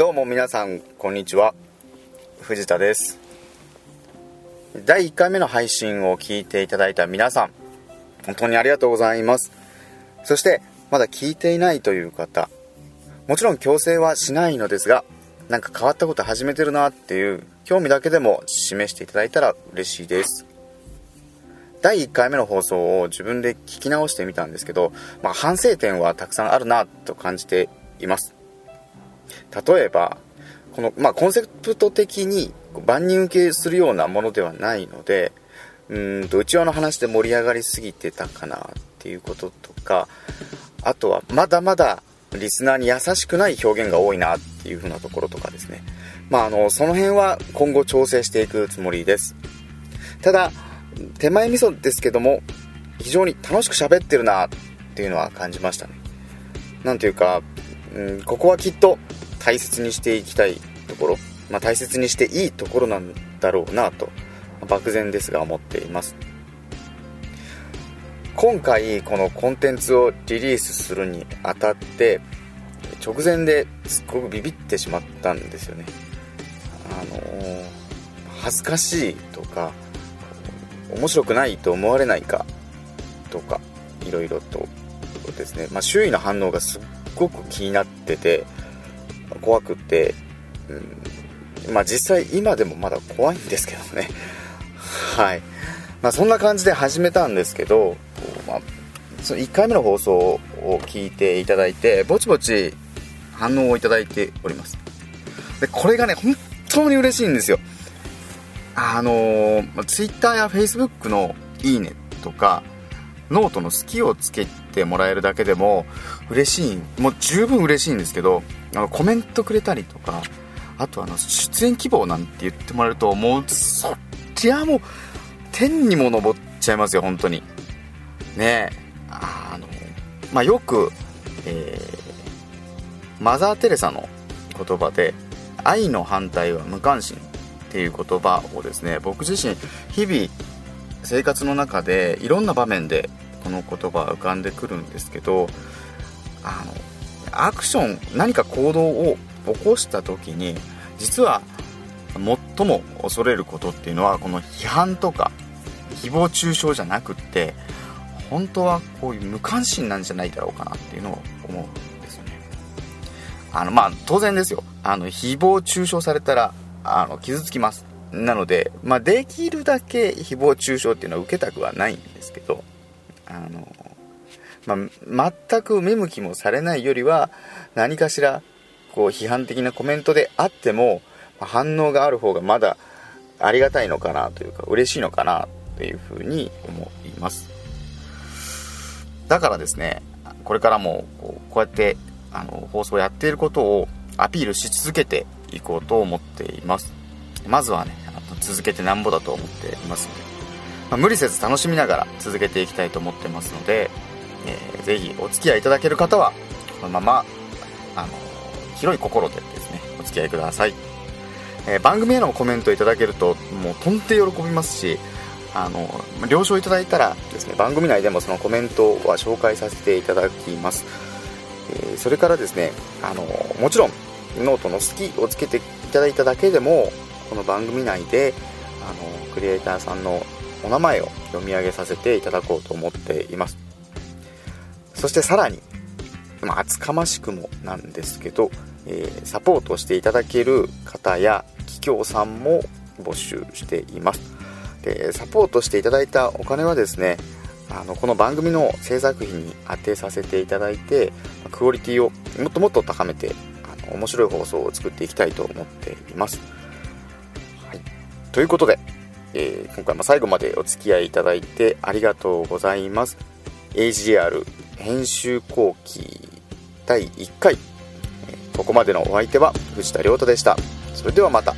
どうも皆さんこんにちは。藤田です。第1回目の配信を聞いていただいた皆さん本当にありがとうございます。そしてまだ聞いていないという方もちろん強制はしないのですがなんか変わったこと始めてるなっていう興味だけでも示していただいたら嬉しいです。第1回目の放送を自分で聞き直してみたんですけど、まあ、反省点はたくさんあるなと感じています。例えばこの、まあ、コンセプト的に万人受けするようなものではないのでうんと内輪の話で盛り上がりすぎてたかなっていうこととかあとはまだまだリスナーに優しくない表現が多いなっていう風なところとかですね。まああのその辺は今後調整していくつもりです。ただ手前味噌ですけども非常に楽しく喋ってるなっていうのは感じましたね。なんていうか、うん、ここはきっと大切にしていきたいところ、まあ、大切にしていいところなんだろうなと漠然ですが思っています。今回このコンテンツをリリースするにあたって直前ですっごくビビってしまったんですよね。あのー、恥ずかしいとか面白くないと思われないかとかいろいろとですね、まあ、周囲の反応がすっごく気になってて怖くて、うん、まあ実際今でもまだ怖いんですけどね。はい。まあそんな感じで始めたんですけど、まあ、その1回目の放送を聞いていただいてぼちぼち反応をいただいております。でこれがね本当に嬉しいんですよ。あのー、Twitter や Facebook のいいねとかノートの好きをつけてもらえるだけでも嬉しい。もう十分嬉しいんですけどあのコメントくれたりとかあとあの出演希望なんて言ってもらえるともうそりゃもう天にも昇っちゃいますよ本当に。ねえあのまあよく、えー、マザー・テレサの言葉で「愛の反対は無関心」っていう言葉をですね僕自身日々生活の中でいろんな場面でこの言葉浮かんでくるんですけどあのアクション何か行動を起こした時に実は最も恐れることっていうのはこの批判とか誹謗中傷じゃなくって本当はこういう無関心なんじゃないだろうかなっていうのを思うんですよね。あのまあ当然ですよ。あの誹謗中傷されたらあの傷つきます。なので、まあ、できるだけ誹謗中傷っていうのは受けたくはないんですけどあのまあ、全く見向きもされないよりは何かしらこう批判的なコメントであっても反応がある方がまだありがたいのかなというか嬉しいのかなというふうに思います。だからですねこれからもこうこうやってあの放送やっていることをアピールし続けていこうと思っています。まずはね続けてなんぼだと思っていますので、まあ、無理せず楽しみながら続けていきたいと思ってますのでえー、ぜひお付き合いいただける方はこのままあの広い心でですねお付き合いください、えー、番組へのコメントいただけるともうとんて喜びますしあの了承いただいたらですね番組内でもそのコメントは紹介させていただきます、えー、それからですねあのもちろんノートの好きをつけていただいただけでもこの番組内であのクリエイターさんのお名前を読み上げさせていただこうと思っています。そしてさらに、まあ、厚かましくもなんですけど、えー、サポートしていただける方や企業さんも募集しています。でサポートしていただいたお金はですねあのこの番組の制作費に当てさせていただいてクオリティをもっともっと高めてあの面白い放送を作っていきたいと思っています、はい、ということで、えー、今回も最後までお付き合いいただいてありがとうございます。AGR 編集後期第1回。ここまでのお相手は藤田亮太でした。それではまた。